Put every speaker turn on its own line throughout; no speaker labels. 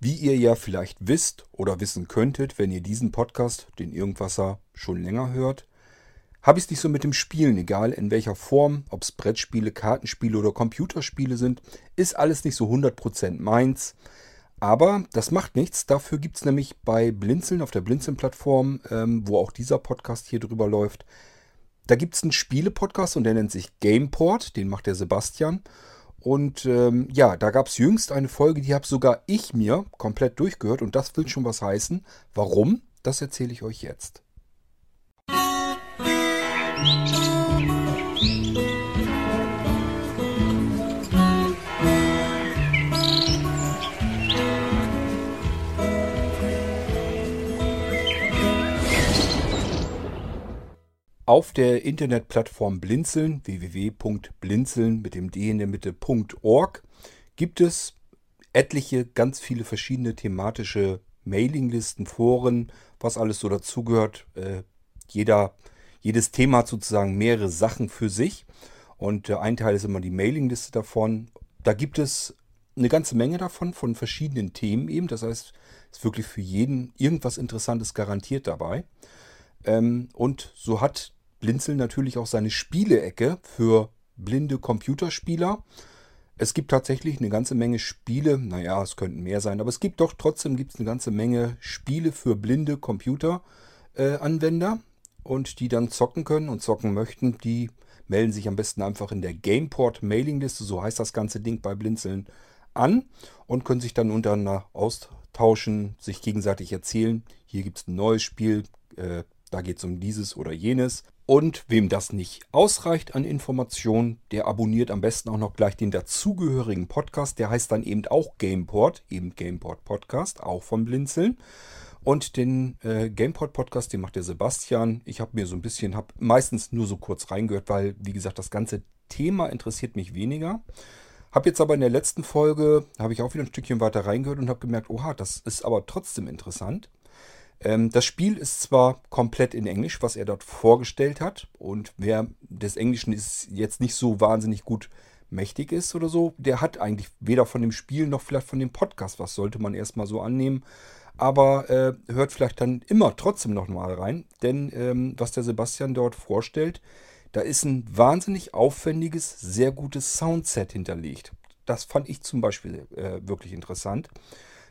Wie ihr ja vielleicht wisst oder wissen könntet, wenn ihr diesen Podcast, den Irgendwasser, schon länger hört, habe ich es nicht so mit dem Spielen, egal in welcher Form, ob es Brettspiele, Kartenspiele oder Computerspiele sind, ist alles nicht so 100% meins. Aber das macht nichts, dafür gibt es nämlich bei Blinzeln auf der Blinzeln-Plattform, ähm, wo auch dieser Podcast hier drüber läuft, da gibt es einen Spiele-Podcast und der nennt sich Gameport, den macht der Sebastian. Und ähm, ja, da gab es jüngst eine Folge, die habe sogar ich mir komplett durchgehört und das will schon was heißen. Warum? Das erzähle ich euch jetzt. Auf der Internetplattform Blinzeln, www.blinzeln mit dem D in der Mitte.org, gibt es etliche, ganz viele verschiedene thematische Mailinglisten, Foren, was alles so dazugehört. Äh, jeder, jedes Thema hat sozusagen mehrere Sachen für sich. Und äh, ein Teil ist immer die Mailingliste davon. Da gibt es eine ganze Menge davon, von verschiedenen Themen eben. Das heißt, es ist wirklich für jeden irgendwas Interessantes garantiert dabei. Ähm, und so hat Blinzeln natürlich auch seine Spielecke für blinde Computerspieler. Es gibt tatsächlich eine ganze Menge Spiele, naja, es könnten mehr sein, aber es gibt doch trotzdem gibt's eine ganze Menge Spiele für blinde Computeranwender äh, und die dann zocken können und zocken möchten, die melden sich am besten einfach in der Gameport Mailingliste, so heißt das ganze Ding bei Blinzeln, an und können sich dann untereinander austauschen, sich gegenseitig erzählen. Hier gibt es ein neues Spiel, äh, da geht es um dieses oder jenes. Und wem das nicht ausreicht an Informationen, der abonniert am besten auch noch gleich den dazugehörigen Podcast. Der heißt dann eben auch Gameport, eben Gameport Podcast, auch von Blinzeln. Und den äh, Gameport Podcast, den macht der Sebastian. Ich habe mir so ein bisschen, habe meistens nur so kurz reingehört, weil, wie gesagt, das ganze Thema interessiert mich weniger. Habe jetzt aber in der letzten Folge, habe ich auch wieder ein Stückchen weiter reingehört und habe gemerkt, oha, das ist aber trotzdem interessant. Ähm, das Spiel ist zwar komplett in Englisch, was er dort vorgestellt hat. Und wer des Englischen ist jetzt nicht so wahnsinnig gut mächtig ist oder so, der hat eigentlich weder von dem Spiel noch vielleicht von dem Podcast was, sollte man erstmal so annehmen. Aber äh, hört vielleicht dann immer trotzdem noch mal rein, denn ähm, was der Sebastian dort vorstellt, da ist ein wahnsinnig aufwendiges, sehr gutes Soundset hinterlegt. Das fand ich zum Beispiel äh, wirklich interessant.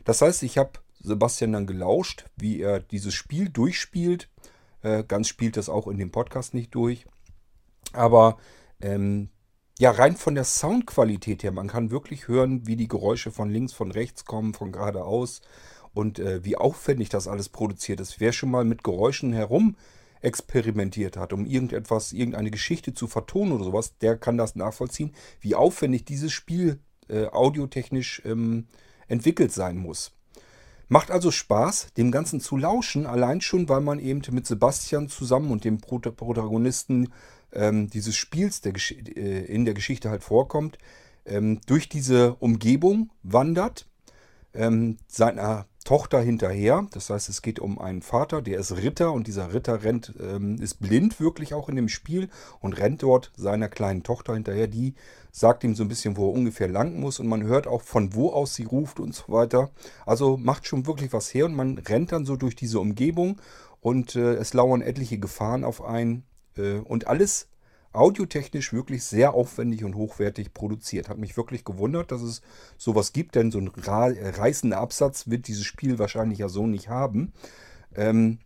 Das heißt, ich habe Sebastian dann gelauscht, wie er dieses Spiel durchspielt. Äh, ganz spielt das auch in dem Podcast nicht durch. Aber ähm, ja, rein von der Soundqualität her, man kann wirklich hören, wie die Geräusche von links, von rechts kommen, von geradeaus und äh, wie aufwendig das alles produziert ist. Wer schon mal mit Geräuschen herum experimentiert hat, um irgendetwas, irgendeine Geschichte zu vertonen oder sowas, der kann das nachvollziehen, wie aufwendig dieses Spiel äh, audiotechnisch ähm, entwickelt sein muss. Macht also Spaß, dem Ganzen zu lauschen, allein schon, weil man eben mit Sebastian zusammen und dem Protagonisten ähm, dieses Spiels der äh, in der Geschichte halt vorkommt, ähm, durch diese Umgebung wandert, ähm, seiner Tochter hinterher. Das heißt, es geht um einen Vater, der ist Ritter und dieser Ritter rennt, ähm, ist blind wirklich auch in dem Spiel und rennt dort seiner kleinen Tochter hinterher. Die sagt ihm so ein bisschen, wo er ungefähr lang muss und man hört auch von wo aus sie ruft und so weiter. Also macht schon wirklich was her und man rennt dann so durch diese Umgebung und äh, es lauern etliche Gefahren auf einen äh, und alles audiotechnisch wirklich sehr aufwendig und hochwertig produziert. Hat mich wirklich gewundert, dass es sowas gibt, denn so ein reißender Absatz wird dieses Spiel wahrscheinlich ja so nicht haben. Ähm,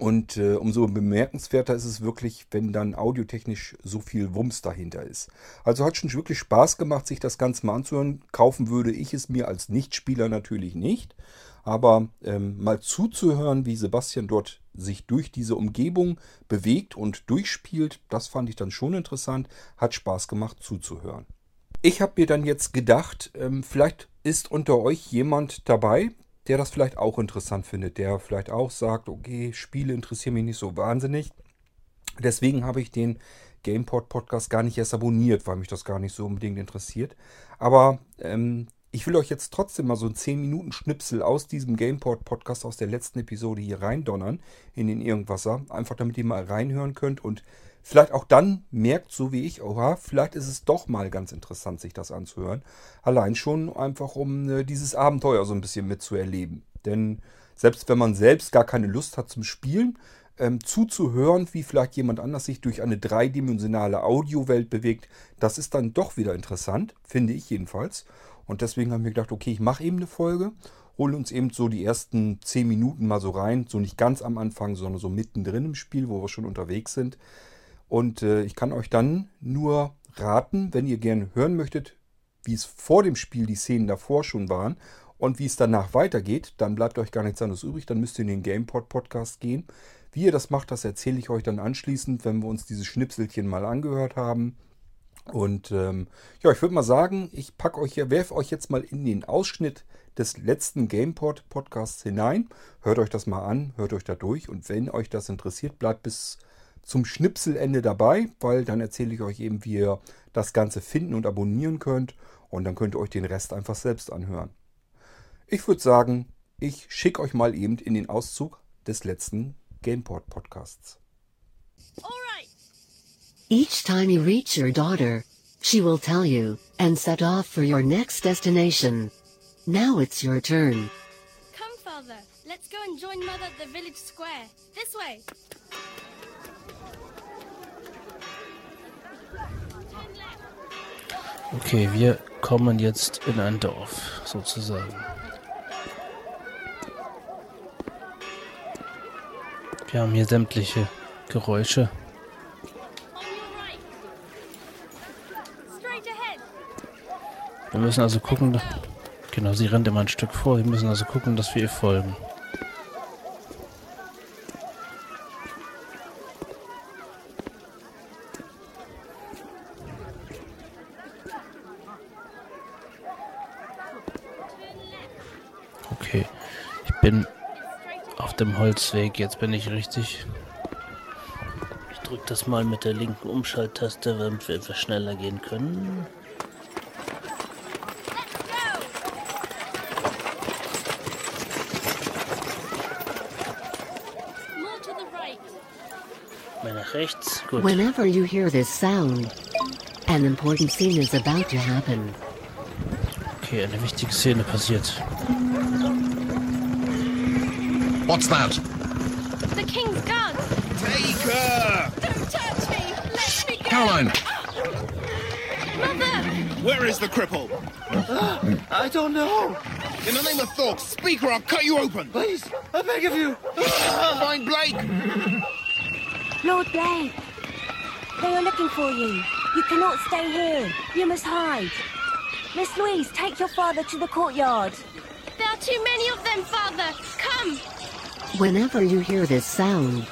und äh, umso bemerkenswerter ist es wirklich, wenn dann audiotechnisch so viel Wumms dahinter ist. Also hat schon wirklich Spaß gemacht, sich das Ganze mal anzuhören. Kaufen würde ich es mir als Nichtspieler natürlich nicht. Aber ähm, mal zuzuhören, wie Sebastian dort sich durch diese Umgebung bewegt und durchspielt, das fand ich dann schon interessant. Hat Spaß gemacht zuzuhören. Ich habe mir dann jetzt gedacht, ähm, vielleicht ist unter euch jemand dabei, der das vielleicht auch interessant findet, der vielleicht auch sagt, okay, Spiele interessieren mich nicht so wahnsinnig. Deswegen habe ich den GamePod Podcast gar nicht erst abonniert, weil mich das gar nicht so unbedingt interessiert. Aber ähm, ich will euch jetzt trotzdem mal so ein 10 Minuten Schnipsel aus diesem GamePod Podcast aus der letzten Episode hier reindonnern in den Irgendwasser. Einfach damit ihr mal reinhören könnt und vielleicht auch dann merkt, so wie ich, oha, vielleicht ist es doch mal ganz interessant, sich das anzuhören. Allein schon einfach, um äh, dieses Abenteuer so ein bisschen mitzuerleben. Denn selbst wenn man selbst gar keine Lust hat zum Spielen, ähm, zuzuhören, wie vielleicht jemand anders sich durch eine dreidimensionale Audiowelt bewegt, das ist dann doch wieder interessant, finde ich jedenfalls. Und deswegen haben wir gedacht, okay, ich mache eben eine Folge, hole uns eben so die ersten 10 Minuten mal so rein, so nicht ganz am Anfang, sondern so mittendrin im Spiel, wo wir schon unterwegs sind. Und äh, ich kann euch dann nur raten, wenn ihr gerne hören möchtet, wie es vor dem Spiel die Szenen davor schon waren und wie es danach weitergeht, dann bleibt euch gar nichts anderes übrig. Dann müsst ihr in den GamePod Podcast gehen. Wie ihr das macht, das erzähle ich euch dann anschließend, wenn wir uns diese Schnipselchen mal angehört haben. Und ähm, ja, ich würde mal sagen, ich packe euch hier, werfe euch jetzt mal in den Ausschnitt des letzten GamePod Podcasts hinein. Hört euch das mal an, hört euch da durch und wenn euch das interessiert, bleibt bis zum Schnipselende dabei, weil dann erzähle ich euch eben, wie ihr das Ganze finden und abonnieren könnt und dann könnt ihr euch den Rest einfach selbst anhören. Ich würde sagen, ich schicke euch mal eben in den Auszug des letzten GamePort Podcasts.
Each time you reach your daughter, she will tell you, and set off for your next destination. Now it's your turn.
Come, Father. Let's go and join Mother at the village square. This way.
Okay, wir kommen jetzt in ein Dorf, sozusagen. Wir haben hier sämtliche Geräusche. Wir müssen also gucken. Genau, sie rennt immer ein Stück vor. Wir müssen also gucken, dass wir ihr folgen. Okay, ich bin auf dem Holzweg. Jetzt bin ich richtig. Ich drücke das mal mit der linken Umschalttaste, damit wir etwas schneller gehen können. Rechts. Gut.
Whenever you hear this sound, an important scene is about to happen.
Okay, eine wichtige Szene passiert.
What's that?
The king's guard.
Take her!
Don't touch me. Let me go.
Caroline!
Mother.
Where is the cripple?
I don't know.
In the name of Thork, speak or I'll cut you open!
Please, I beg of you.
Find Blake!
Lord Blake, they are looking for you. You cannot stay here. You must hide. Miss Louise, take your father to the courtyard.
There are too many of them, Father. Come.
Whenever you hear this sound,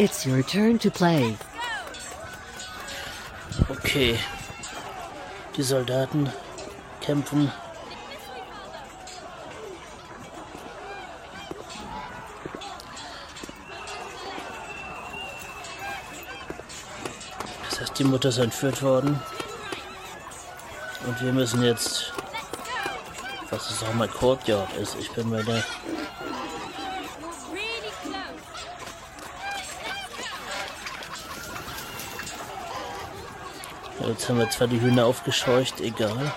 it's your turn to play.
Okay. Die Soldaten kämpfen. Die Mutter ist entführt worden. Und wir müssen jetzt. Was es auch mal Courtyard ist. Ich bin bei der. Jetzt haben wir zwar die Hühner aufgescheucht, egal.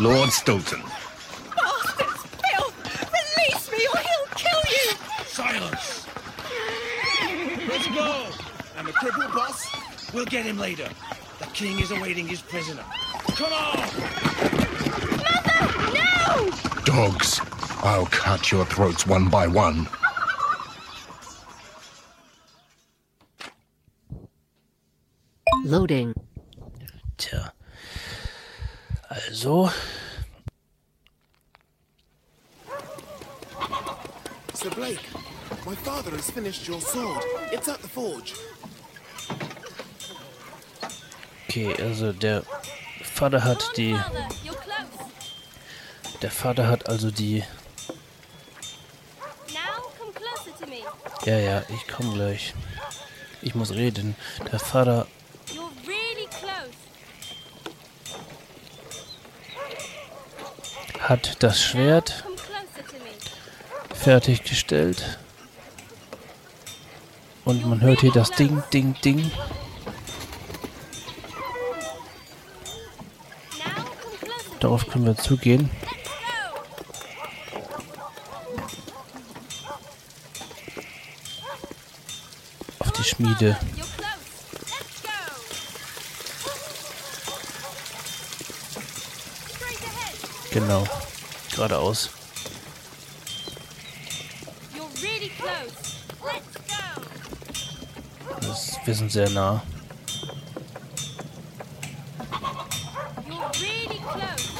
Lord Stoughton.
Bastards! Bill! Release me or he'll kill you!
Silence.
Let's go!
I'm a cripple boss? We'll get him later. The king is awaiting his prisoner. Come on!
Mother, no!
Dogs, I'll cut your throats one by one.
Loading.
Tja. Also,
Sir Blake, my father has finished your sword. It's at the forge.
okay, also der Vater hat die. Der Vater hat also die. Ja, ja, ich komme gleich. Ich muss reden. Der Vater hat das Schwert fertiggestellt. Und man hört hier das Ding, Ding, Ding. Darauf können wir zugehen. Auf die Schmiede. Genau. Geradeaus.
You're really close. Let's go.
Das, wir sind sehr nah.
You're really close.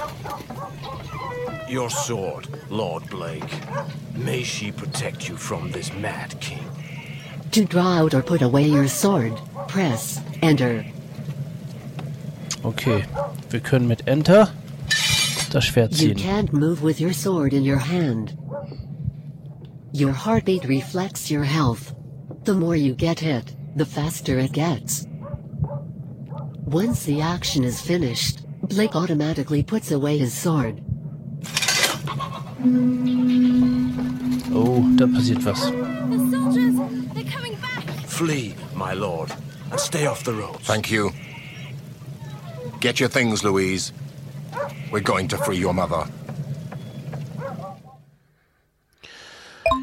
Your sword, Lord Blake. May she protect you from this mad king.
To draw out or put away your sword, press Enter.
Okay. Wir können mit Enter das Schwert
You can't move with your sword in your hand. Your heartbeat reflects your health. The more you get hit, the faster it gets. Once the action is finished, Blake automatically puts away his sword.
Oh, da passiert was.
The soldiers, they're coming back.
Flee, my lord, and stay off the roads.
Thank you. Get your things, Louise. We're going to free your mother.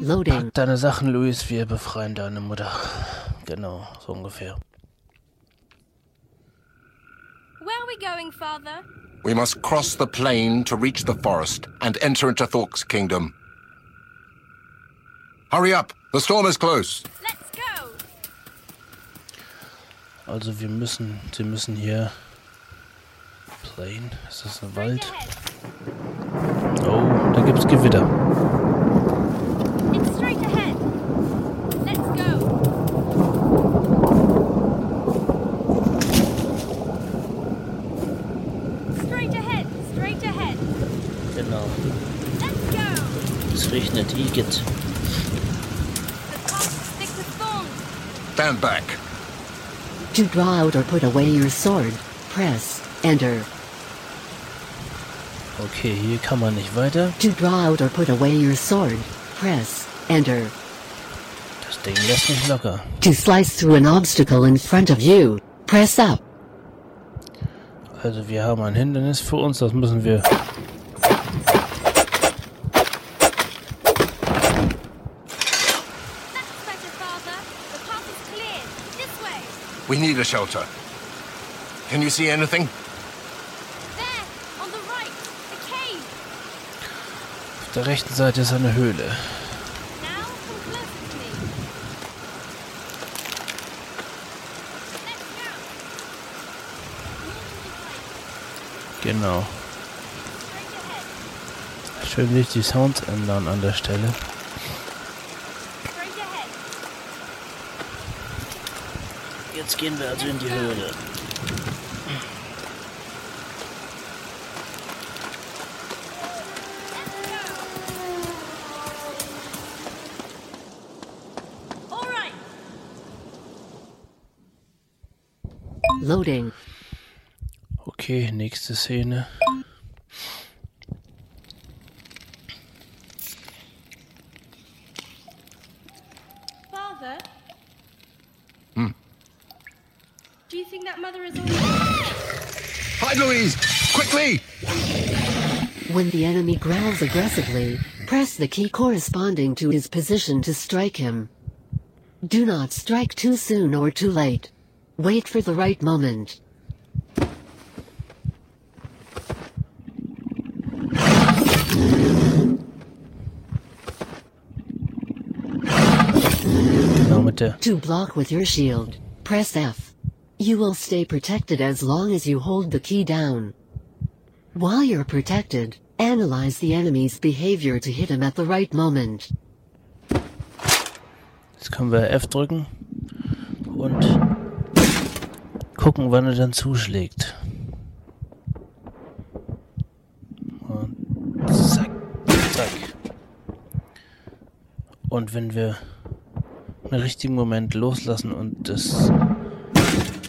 Loading.
Pack deine Sachen, Luis, wir befreien deine Mutter. Genau, so ungefähr.
Where are we going, Father?
We must cross the plain to reach the forest and enter into Thork's kingdom. Hurry up! The storm is close.
Let's go.
Also wir müssen, sie müssen hier... Plain? Ist das ein Wald? Oh, da gibt's Gewitter.
It's straight ahead. Let's go. Straight ahead. Straight ahead.
Genau.
Let's go.
Es regnet Igitt.
Stand back.
To draw out or put away your sword, press Enter.
Okay, hier kann man nicht weiter.
To draw out or put away your sword, press Enter.
Das Ding lässt nicht locker.
To slice through an obstacle in front of you, press up.
Also wir haben ein Hindernis vor uns, das müssen wir...
That's better, Father. The path is clear. This way.
We need a shelter. Can you see anything?
Der rechten Seite ist eine Höhle. Genau. Schön nicht die Sounds ändern an der Stelle. Jetzt gehen wir also in die Höhle.
Loading.
Okay, nächste Szene.
Father.
Hmm.
Do you think that mother is on?
Hide, Louise! Quickly!
When the enemy growls aggressively, press the key corresponding to his position to strike him. Do not strike too soon or too late. Wait for the right moment.
Genau mit. Uh,
to block with your shield, press F. You will stay protected as long as you hold the key down. While you're protected, analyze the enemy's behavior to hit him at the right moment.
Jetzt können wir F drücken und gucken, wann er dann zuschlägt. Und zack, zack. Und wenn wir im richtigen Moment loslassen und das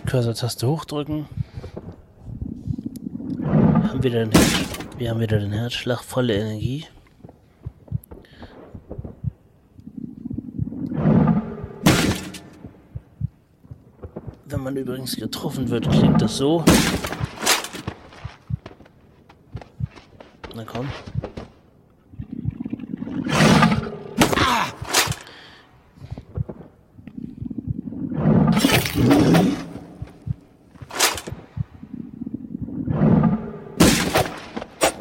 Cursor-Taste hochdrücken, haben wir dann. Wir haben wieder den Herzschlag, volle Energie. Wenn man übrigens getroffen wird, klingt das so. Na komm.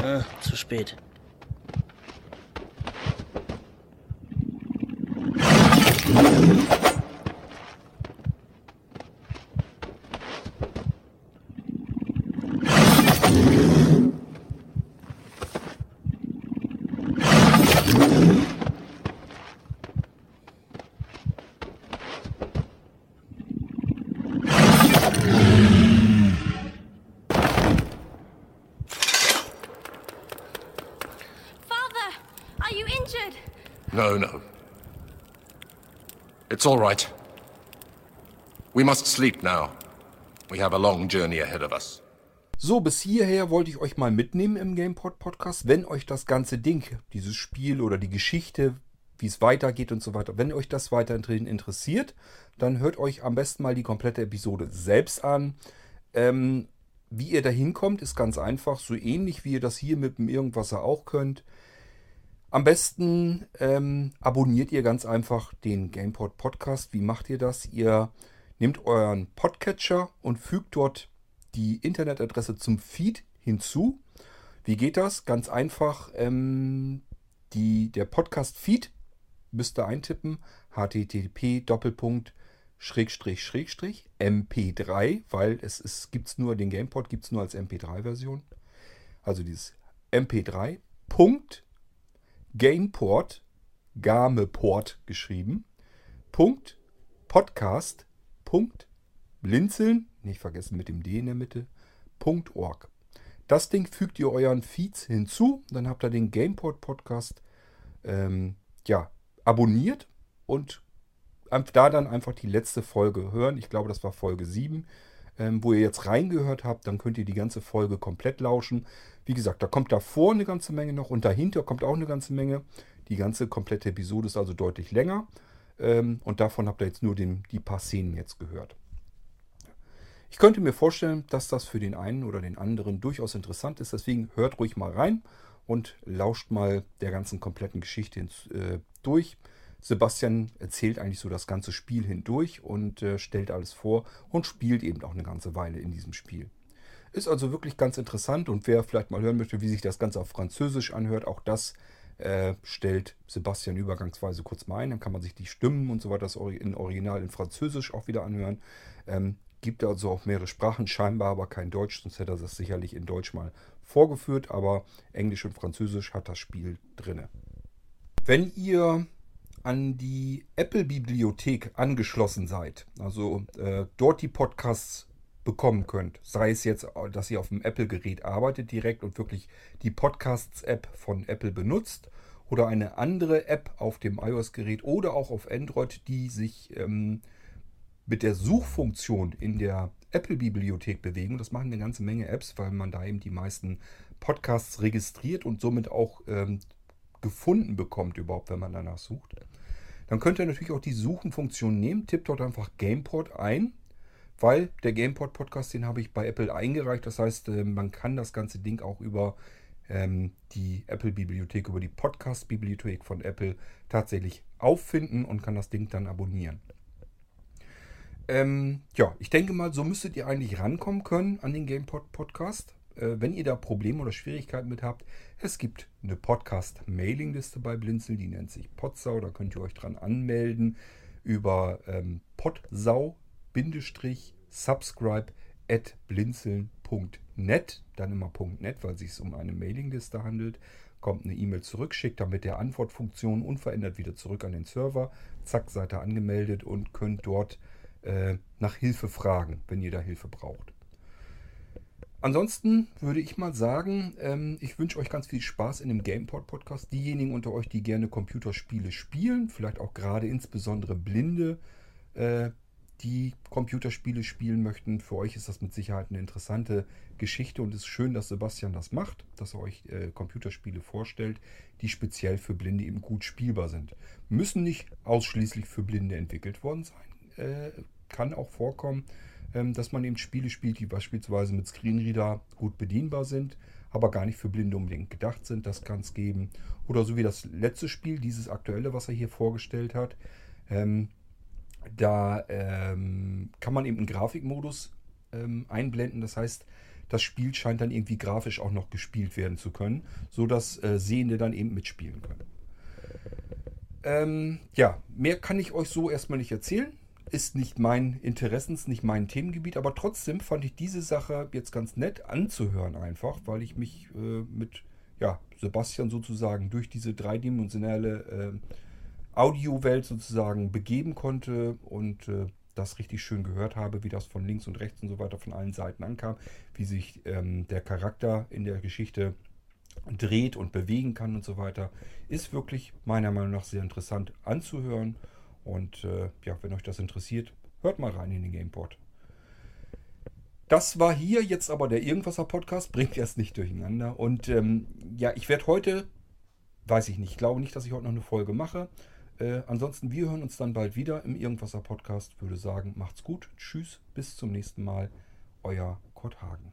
Ah, zu spät.
No, no. It's all right. We must sleep now. We have a long journey ahead of us.
So, bis hierher wollte ich euch mal mitnehmen im GamePod Podcast. Wenn euch das ganze Ding, dieses Spiel oder die Geschichte, wie es weitergeht und so weiter, wenn euch das weiterhin interessiert, dann hört euch am besten mal die komplette Episode selbst an. Ähm, wie ihr da hinkommt, ist ganz einfach, so ähnlich wie ihr das hier mit dem Irgendwasser auch könnt. Am besten ähm, abonniert ihr ganz einfach den GamePod Podcast. Wie macht ihr das? Ihr nehmt euren Podcatcher und fügt dort die Internetadresse zum Feed hinzu. Wie geht das? Ganz einfach. Ähm, die, der Podcast-Feed müsst ihr eintippen. http Doppelpunkt Schrägstrich Schrägstrich MP3, weil es ist, gibt's nur, den GamePod gibt es nur als MP3-Version. Also dieses MP3 Punkt Gameport, Gameport geschrieben, Punkt Podcast, Punkt Blinzeln, nicht vergessen mit dem D in der Mitte, Punkt org. Das Ding fügt ihr euren Feeds hinzu, dann habt ihr den Gameport Podcast ähm, ja, abonniert und da dann einfach die letzte Folge hören. Ich glaube, das war Folge 7, ähm, wo ihr jetzt reingehört habt. Dann könnt ihr die ganze Folge komplett lauschen. Wie gesagt, da kommt davor eine ganze Menge noch und dahinter kommt auch eine ganze Menge. Die ganze komplette Episode ist also deutlich länger. Ähm, und davon habt ihr jetzt nur den, die paar Szenen jetzt gehört. Ich könnte mir vorstellen, dass das für den einen oder den anderen durchaus interessant ist. Deswegen hört ruhig mal rein und lauscht mal der ganzen kompletten Geschichte äh, durch. Sebastian erzählt eigentlich so das ganze Spiel hindurch und äh, stellt alles vor und spielt eben auch eine ganze Weile in diesem Spiel. Ist also wirklich ganz interessant und wer vielleicht mal hören möchte, wie sich das Ganze auf Französisch anhört, auch das äh, stellt Sebastian übergangsweise kurz mal ein. Dann kann man sich die Stimmen und so weiter das in Original in Französisch auch wieder anhören. Ähm, gibt also auch mehrere Sprachen, scheinbar aber kein Deutsch, sonst hätte er das sicherlich in Deutsch mal vorgeführt, aber Englisch und Französisch hat das Spiel drinne. Wenn ihr an die Apple-Bibliothek angeschlossen seid, also äh, dort die Podcasts bekommen könnt, sei es jetzt, dass ihr auf dem Apple-Gerät arbeitet direkt und wirklich die Podcasts-App von Apple benutzt oder eine andere App auf dem iOS-Gerät oder auch auf Android, die sich ähm, mit der Suchfunktion in der Apple-Bibliothek bewegen. Das machen eine ganze Menge Apps, weil man da eben die meisten Podcasts registriert und somit auch ähm, gefunden bekommt, überhaupt, wenn man danach sucht. Dann könnt ihr natürlich auch die Suchenfunktion nehmen. Tippt dort einfach GamePod ein, weil der GamePod Podcast, den habe ich bei Apple eingereicht. Das heißt, äh, man kann das ganze Ding auch über ähm, die Apple-Bibliothek, über die Podcast-Bibliothek von Apple tatsächlich auffinden und kann das Ding dann abonnieren. Ähm, ja, ich denke mal, so müsstet ihr eigentlich rankommen können an den GamePod Podcast. Äh, wenn ihr da Probleme oder Schwierigkeiten mit habt, es gibt eine Podcast-Mailing-Liste bei Blinzeln, die nennt sich Podsau. Da könnt ihr euch dran anmelden über ähm, podsau-subscribe at blinzeln.net. Dann immer .net, weil es sich um eine Mailingliste handelt. Kommt eine E-Mail zurück, schickt dann mit der Antwortfunktion unverändert wieder zurück an den Server. Zack, seid ihr angemeldet und könnt dort äh, nach Hilfe fragen, wenn ihr da Hilfe braucht. Ansonsten würde ich mal sagen, ähm, ich wünsche euch ganz viel Spaß in dem GamePod Podcast. Diejenigen unter euch, die gerne Computerspiele spielen, vielleicht auch gerade insbesondere Blinde, äh, die Computerspiele spielen möchten. Für euch ist das mit Sicherheit eine interessante Geschichte und es ist schön, dass Sebastian das macht, dass er euch äh, Computerspiele vorstellt, die speziell für Blinde eben gut spielbar sind. Müssen nicht ausschließlich für Blinde entwickelt worden sein. Äh, kann auch vorkommen, dass man eben Spiele spielt, die beispielsweise mit Screenreader gut bedienbar sind, aber gar nicht für Blinde unbedingt gedacht sind. Das kann es geben. Oder so wie das letzte Spiel, dieses aktuelle, was er hier vorgestellt hat. Ähm, da ähm, kann man eben einen Grafikmodus ähm, einblenden. Das heißt, das Spiel scheint dann irgendwie grafisch auch noch gespielt werden zu können, sodass äh, Sehende dann eben mitspielen können. Ähm, ja, mehr kann ich euch so erstmal nicht erzählen. Ist nicht mein Interessens, nicht mein Themengebiet, aber trotzdem fand ich diese Sache jetzt ganz nett anzuhören, einfach, weil ich mich äh, mit ja, Sebastian sozusagen durch diese dreidimensionale äh, Audiowelt sozusagen begeben konnte und äh, das richtig schön gehört habe, wie das von links und rechts und so weiter von allen Seiten ankam, wie sich ähm, der Charakter in der Geschichte dreht und bewegen kann und so weiter, ist wirklich meiner Meinung nach sehr interessant anzuhören. Und äh, ja, wenn euch das interessiert, hört mal rein in den Gameport. Das war hier jetzt aber der Irgendwasser Podcast, bringt erst nicht durcheinander. Und ähm, ja, ich werde heute, weiß ich nicht, ich glaube nicht, dass ich heute noch eine Folge mache. Äh, ansonsten, wir hören uns dann bald wieder im Irgendwasser Podcast. Würde sagen, macht's gut. Tschüss, bis zum nächsten Mal. Euer Kurt Hagen.